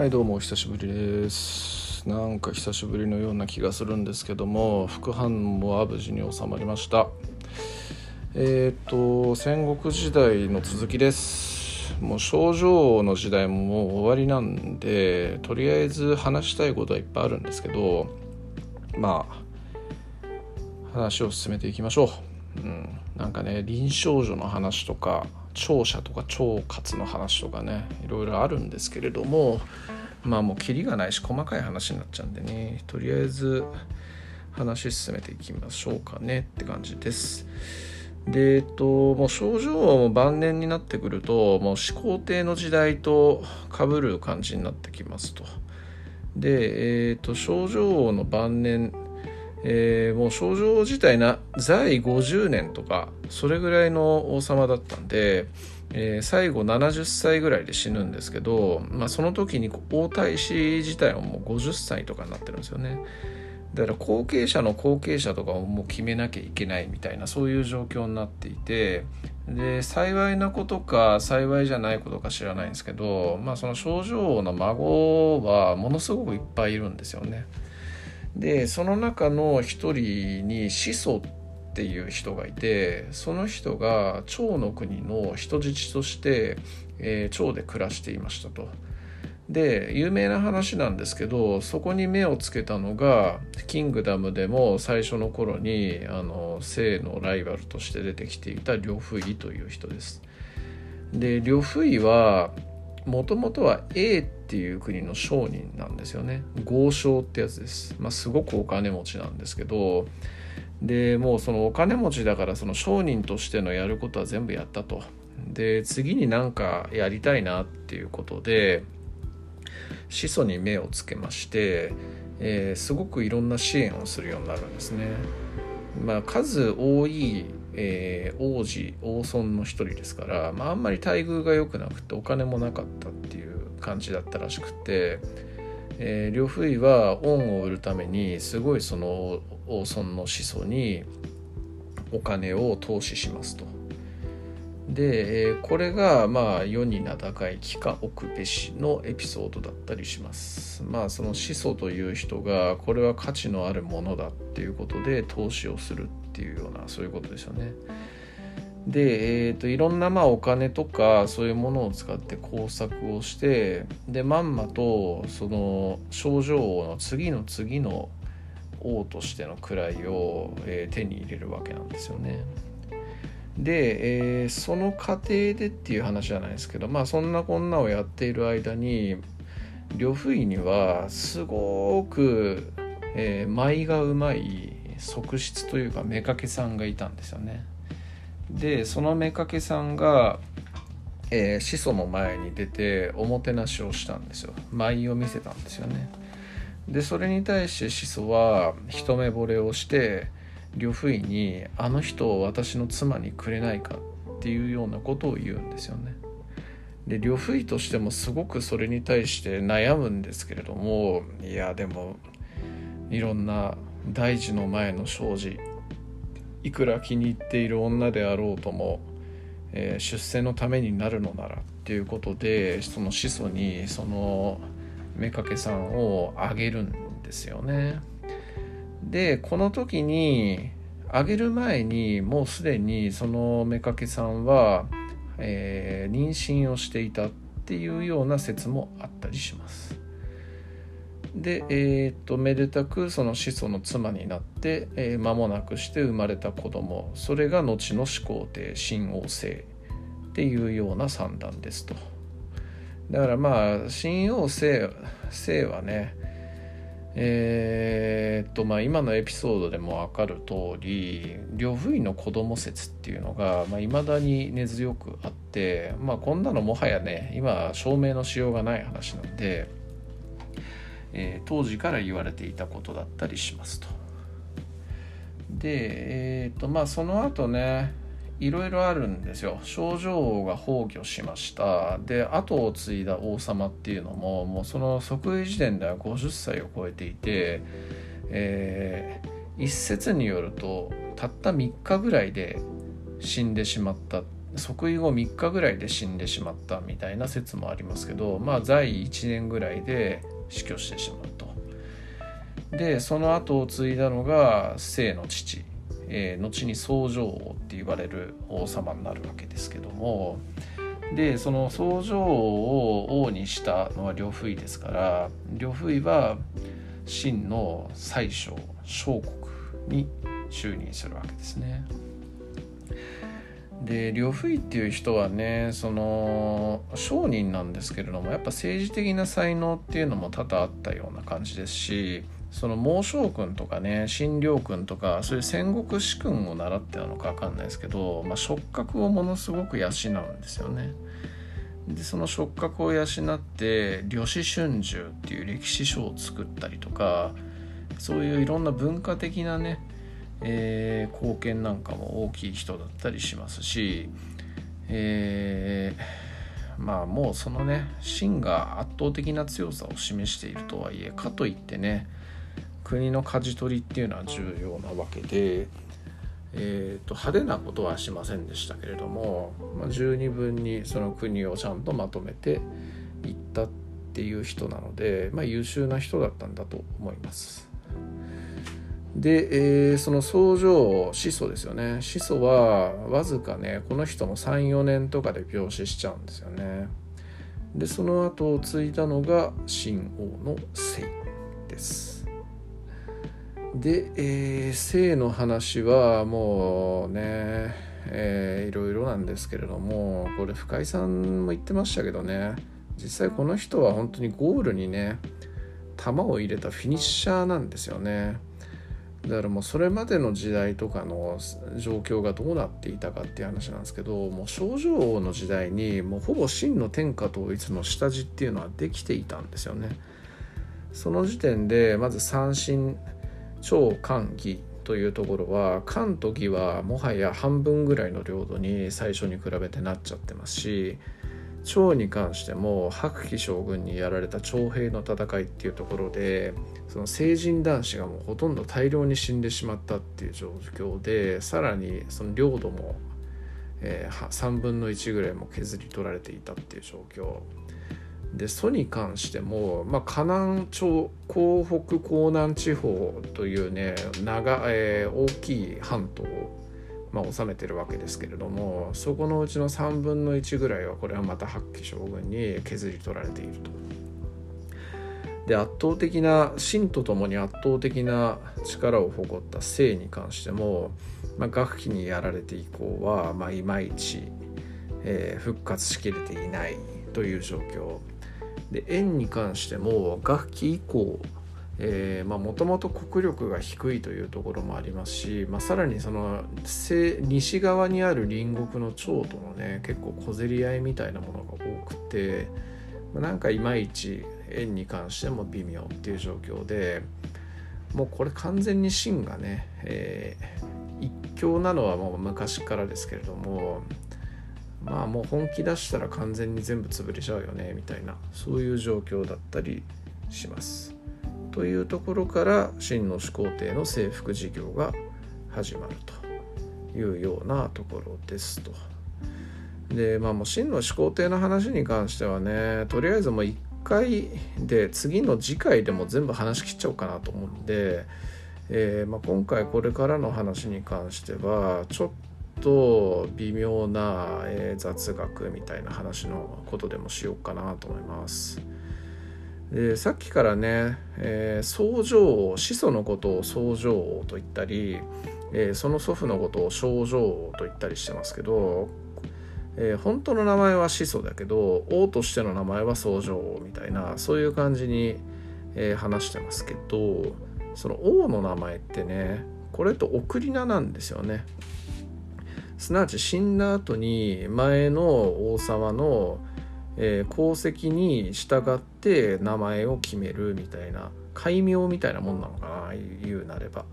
はいどうもお久しぶりです。なんか久しぶりのような気がするんですけども副反応は無事に収まりました。えっ、と戦国時代の続きです。もう症状の時代ももう終わりなんでとりあえず話したいことはいっぱいあるんですけどまあ話を進めていきましょう、うん、なんかね臨床所の話とか聴者とか腸活の話とかねいろいろあるんですけれどもまあもうキリがないし細かい話になっちゃうんでねとりあえず話進めていきましょうかねって感じです。でえっともう症状も晩年になってくるともう始皇帝の時代とかぶる感じになってきますと。でえっと症状の晩年えー、もう症状自体な在位50年とかそれぐらいの王様だったんで、えー、最後70歳ぐらいで死ぬんですけど、まあ、その時に王太子自体はもう50歳とかになってるんですよねだから後継者の後継者とかをもう決めなきゃいけないみたいなそういう状況になっていてで幸いなことか幸いじゃないことか知らないんですけど、まあ、その症状の孫はものすごくいっぱいいるんですよね。でその中の一人に始祖っていう人がいてその人が趙の国の人質として、えー、で暮らしていましたと。で有名な話なんですけどそこに目をつけたのが「キングダム」でも最初の頃にあの性のライバルとして出てきていた呂不韋という人です。で呂不韋はもともとは A っていう国の商人なんですよね。豪商ってやつです、まあ、すごくお金持ちなんですけどでもうそのお金持ちだからその商人としてのやることは全部やったと。で次になんかやりたいなっていうことで始祖に目をつけまして、えー、すごくいろんな支援をするようになるんですね。まあ、数多いえー、王子王孫の一人ですから、まあ、あんまり待遇が良くなくてお金もなかったっていう感じだったらしくて、え、呂不韋は恩を売るためにすごいその王孫の子孫にお金を投資しますと。で、え、これがまあ世に名高い帰化奥べしのエピソードだったりします。まあその始祖という人がこれは価値のあるものだっていうことで投資をするっていうようなそういうことですよね。で、えーと、いろんなまあお金とかそういうものを使って工作をしてでまんまとその症状の次の次の王としての位を、えー、手に入れるわけなんですよね。で、えー、その過程でっていう話じゃないですけどまあそんなこんなをやっている間に呂不韋にはすごく、えー、舞がうまい側室というか妾さんがいたんですよね。でその妾さんが、えー、始祖の前に出ておもてなしをしたんですよ舞を見せたんですよね。でそれに対して始祖は一目惚れをして呂不韋に「あの人を私の妻にくれないか」っていうようなことを言うんですよね。で呂不韋としてもすごくそれに対して悩むんですけれどもいやでもいろんな大事の前の障子いくら気に入っている女であろうとも、えー、出世のためになるのならっていうことでその始祖にその妾さんをあげるんですよね。でこの時にあげる前にもうすでにその妾さんは、えー、妊娠をしていたっていうような説もあったりします。で、えー、っとめでたくその始祖の妻になって、えー、間もなくして生まれた子供。それが後の始皇帝新王政っていうような算段ですと。だからまあ新王政政はねえー、っとまあ今のエピソードでも分かる通り呂不韋の子供説っていうのがいまあ、未だに根強くあってまあこんなのもはやね今証明のしようがない話なんでえー、当時から言われていたことだったりしますと。で、えーとまあ、その後ねいろいろあるんですよ。症状王が崩御しました。で後を継いだ王様っていうのももうその即位時点では50歳を超えていて、えー、一説によるとたった3日ぐらいで死んでしまった。即位後3日ぐらいで死んでしまったみたいな説もありますけどまあ在位1年ぐらいで死去してしまうと。でその後を継いだのが姓の父、えー、後に宗城王って言われる王様になるわけですけどもでその宗城王を王にしたのは呂不韋ですから呂不韋は秦の宰相小国に就任するわけですね。で呂不韋っていう人はねその商人なんですけれどもやっぱ政治的な才能っていうのも多々あったような感じですしその孟将軍とかね新領君とかそういう戦国士君を習ってたのか分かんないですけど、まあ、触覚をものすごく養うんですよね。でその触覚を養って「呂氏春秋」っていう歴史書を作ったりとかそういういろんな文化的なねえー、貢献なんかも大きい人だったりしますし、えー、まあもうそのね芯が圧倒的な強さを示しているとはいえかといってね国の舵取りっていうのは重要なわけで、えーと、派手なことはしませんでしたけれども、まあ、十二分にその国をちゃんとまとめていったっていう人なので、まあ、優秀な人だったんだと思います。で、えー、その相乗始祖ですよね。始祖はわずかねこの人も34年とかで病死しちゃうんですよね。でその後を継いだのが秦王の姓です。で、えー、姓の話はもうね、えー、いろいろなんですけれどもこれ深井さんも言ってましたけどね実際この人は本当にゴールにね球を入れたフィニッシャーなんですよね。だからもうそれまでの時代とかの状況がどうなっていたかっていう話なんですけどもう症状王の時代にもうほぼ真の天下統一の下地っていうのはできていたんですよね。その時点でまず三神超漢義というところは漢と義はもはや半分ぐらいの領土に最初に比べてなっちゃってますし趙に関しても白騎将軍にやられた徴兵の戦いっていうところでその成人男子がもうほとんど大量に死んでしまったっていう状況でさらにその領土も、えー、3分の1ぐらいも削り取られていたっていう状況。で蘇に関しても、まあ、河南町江北江南地方というね長、えー、大きい半島まあ、治めてるわけですけれどもそこのうちの3分の1ぐらいはこれはまた八旗将軍に削り取られていると。で圧倒的な秦とともに圧倒的な力を誇った姓に関しても、まあ、学期にやられて以降は、まあ、いまいち、えー、復活しきれていないという状況で円に関しても学期以降もともと国力が低いというところもありますし、まあ、さらにその西側にある隣国の趙とのね結構小競り合いみたいなものが多くて、まあ、なんかいまいち円に関しても微妙っていう状況でもうこれ完全に秦がね、えー、一強なのはもう昔からですけれどもまあもう本気出したら完全に全部潰れちゃうよねみたいなそういう状況だったりします。というところから秦の始皇帝の征服事業が始まるというようなところですと。でまあもう秦の始皇帝の話に関してはねとりあえずもう1回で次の次回でも全部話し切っちゃおうかなと思うんで、えー、まあ、今回これからの話に関してはちょっと微妙な、え、雑学みたいな話のことでもしようかなと思います。でさっきからね、えー、宗城王始祖のことを宗城王と言ったり、えー、その祖父のことを症状王と言ったりしてますけど、えー、本当の名前は始祖だけど王としての名前は宗城王みたいなそういう感じに、えー、話してますけどその王の名前ってねこれと送り名なんですよね。すなわち死んだ後に前の王様のえー、功績に従って名前を決めるみたいな戒名みたいなもんなのかな言うなれば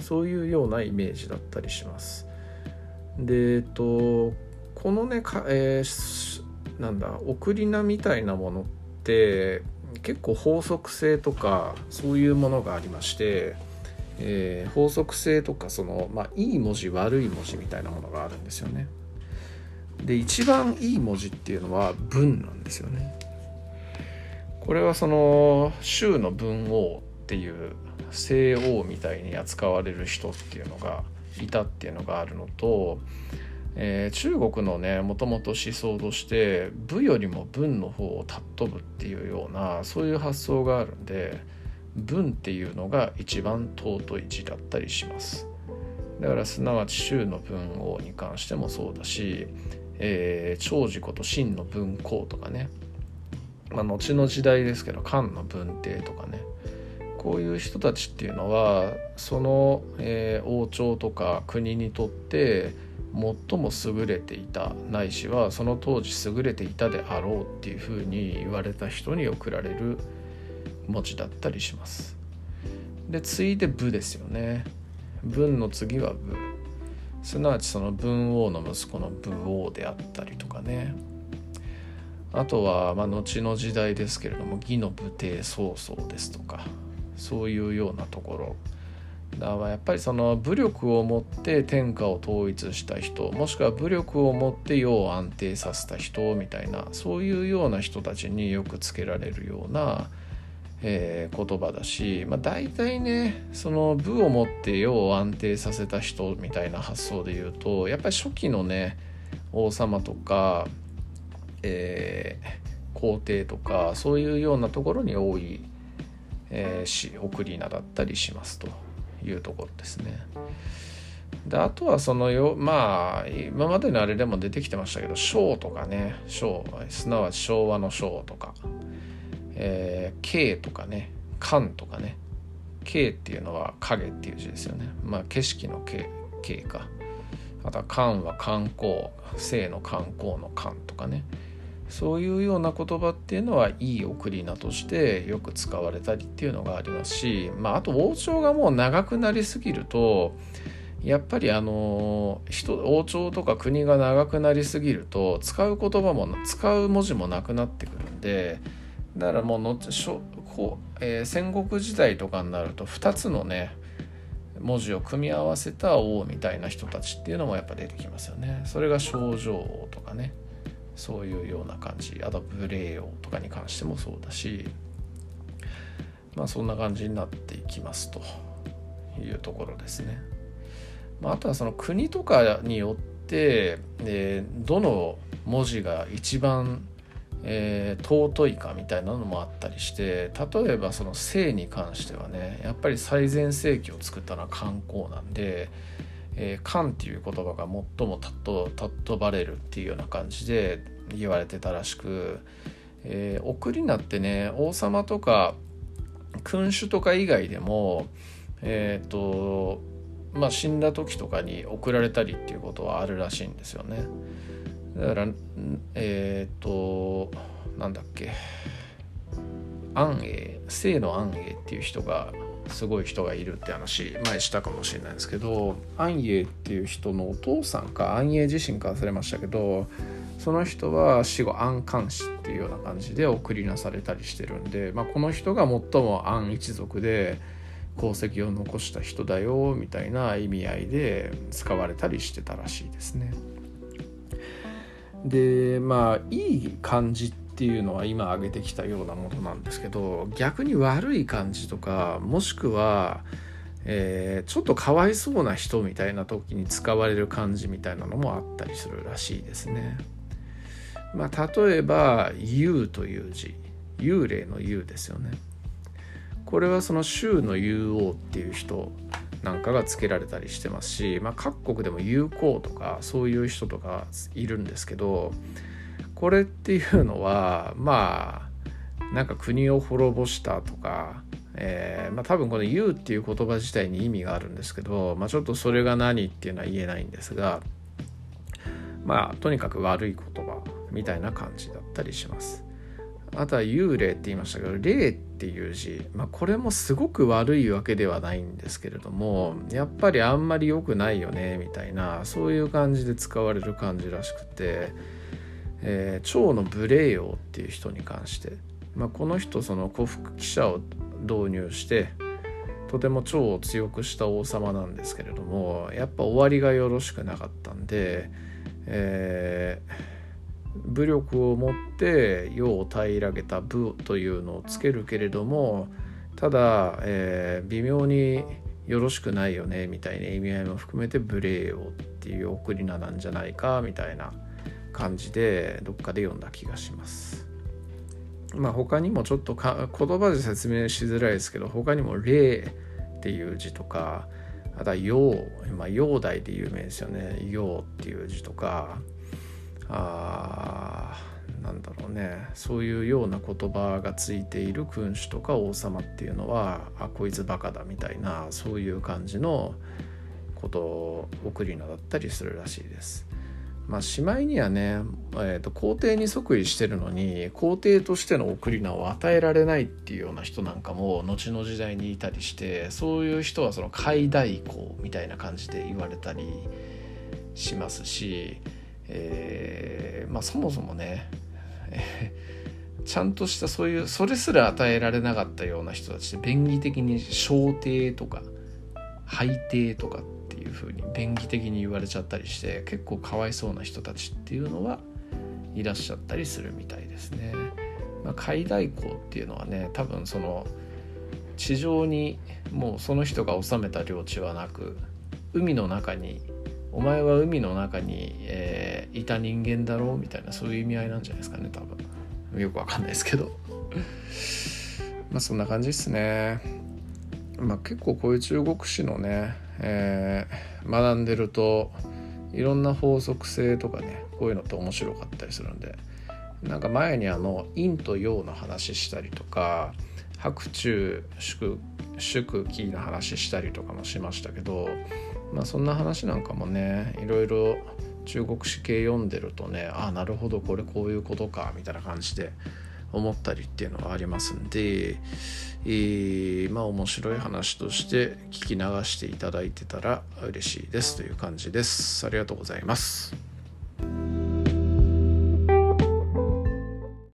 そういうようなイメージだったりしますでえっとこのねか、えー、なんだ送り名みたいなものって結構法則性とかそういうものがありまして、えー、法則性とかその、まあ、いい文字悪い文字みたいなものがあるんですよね。で一番いい文字っていうのは文なんですよね。これはその州の文王っていう西王みたいに扱われる人っていうのがいたっていうのがあるのと、えー、中国のねもともと思想として武よりも文の方を尊ぶっていうようなそういう発想があるんで文っていうのが一番尊い字だったりします。だからすなわち州の文王に関してもそうだし、えー、長寿こと真の文公とかねまあ、後の時代ですけど漢の文帝とかねこういう人たちっていうのはその、えー、王朝とか国にとって最も優れていたないしはその当時優れていたであろうっていうふうに言われた人に贈られる文字だったりします。で次いで武ですよね。文の次は武。すなわちその文王の息子の武王であったりとかね。あとは、まあ、後の時代ですけれども義の武帝曹操ですとかそういうようなところだからやっぱりその武力を持って天下を統一した人もしくは武力を持って世を安定させた人みたいなそういうような人たちによくつけられるような、えー、言葉だし、まあ、大体ねその武を持って世を安定させた人みたいな発想で言うとやっぱり初期のね王様とかえー、皇帝とかそういうようなところに多い、えー、し送り名だったりしますというところですね。であとはそのよまあ今までのあれでも出てきてましたけど章とかね章すなわち昭和の章とか、えー、景とかね漢とかね。景っていうのは影っていう字ですよね。まあ景色の景景か。あとは漢は観光生の観光の漢とかね。そういうような言葉っていうのはいい送り名としてよく使われたりっていうのがありますし、まあ、あと王朝がもう長くなりすぎるとやっぱりあの人王朝とか国が長くなりすぎると使う言葉も使う文字もなくなってくるんでだからもうのしょこう、えー、戦国時代とかになると2つのね文字を組み合わせた王みたいな人たちっていうのもやっぱ出てきますよね。それが症状王とかねそういうような感じあとブレーオとかに関してもそうだしまあそんな感じになっていきますというところですね。まあ、あとはその国とかによって、えー、どの文字が一番、えー、尊いかみたいなのもあったりして例えばその姓に関してはねやっぱり最前世紀を作ったのは観光なんでえー、漢っていう言葉が最も尊ばれるっていうような感じで言われてたらしく、えー、送り名ってね王様とか君主とか以外でもえっ、とまあ死んだ時とかに送られたりっていうことはあるらしいんですよね。だからえっ、ー、となんだっけ安永清の安永っていう人がすごい人がいるって話前したかもしれないですけど安永っていう人のお父さんか安永自身か忘れましたけどその人は死後安官氏っていうような感じで送りなされたりしてるんで、まあ、この人が最も安一族で功績を残した人だよみたいな意味合いで使われたりしてたらしいですね。でまあいい感じっていうのは今挙げてきたようなものなんですけど逆に悪い感じとかもしくは、えー、ちょっとかわいそうな人みたいな時に使われる感じみたいなのもあったりするらしいですね。まあ、例えば「幽」という字幽霊の幽ですよね。これはその州の竜王っていう人なんかが付けられたりしてますし、まあ、各国でも友好とかそういう人とかいるんですけどこれっていうのはまあなんか国を滅ぼしたとか、えー、まあ、多分この「言う」っていう言葉自体に意味があるんですけど、まあ、ちょっとそれが何っていうのは言えないんですがまあとにかく悪い言葉みたいな感じだったりします。あとは幽霊って言いましたけど霊っていう字、まあ、これもすごく悪いわけではないんですけれどもやっぱりあんまり良くないよねみたいなそういう感じで使われる感じらしくてえー、趙の武霊王っていう人に関して、まあ、この人その古服記者を導入してとても趙を強くした王様なんですけれどもやっぱ終わりがよろしくなかったんで、えー、武力を持って世を平らげた武というのをつけるけれどもただ、えー、微妙によろしくないよねみたいな意味合いも含めて無礼をっていう送り名なんじゃないかみたいな感じでどっかで読んだ気がします。まあ他にもちょっとか言葉で説明しづらいですけど他にも「礼」っていう字とかあとは「陽」まあ陽題で有名ですよね「陽」っていう字とかあなんだろうねそういうような言葉がついている君主とか王様っていうのはあこいつバカだみたいなそういう感じのことを送り名だったりするらしいです。まあ、しまいにはね、えーと、皇帝に即位してるのに皇帝としての贈り名を与えられないっていうような人なんかも後の時代にいたりしてそういう人はその海代行みたいな感じで言われたりしますし、えー、まあ、そもそもね、えー、ちゃんとしたそういうそれすら与えられなかったような人たちで便宜的に小帝とか拝帝とかっていうふうに便宜的に言われちゃったりして結構かわいそうな人たちっていうのはいらっしゃったりするみたいですね。まあ、海代行っていうのはね多分その地上にもうその人が治めた領地はなく海の中にお前は海の中に、えー、いた人間だろうみたいなそういう意味合いなんじゃないですかね多分。よくわかんないですけど。まあそんな感じですね。まあ結構こういう中国史のねえー、学んでるといろんな法則性とかねこういうのって面白かったりするんで。なんか前にあの陰と陽の話したりとか白昼祝祝期の話したりとかもしましたけどまあそんな話なんかもねいろいろ中国史系読んでるとねああなるほどこれこういうことかみたいな感じで思ったりっていうのはありますんで、えー、まあ面白い話として聞き流していただいてたら嬉しいですという感じです。ありがとうございます。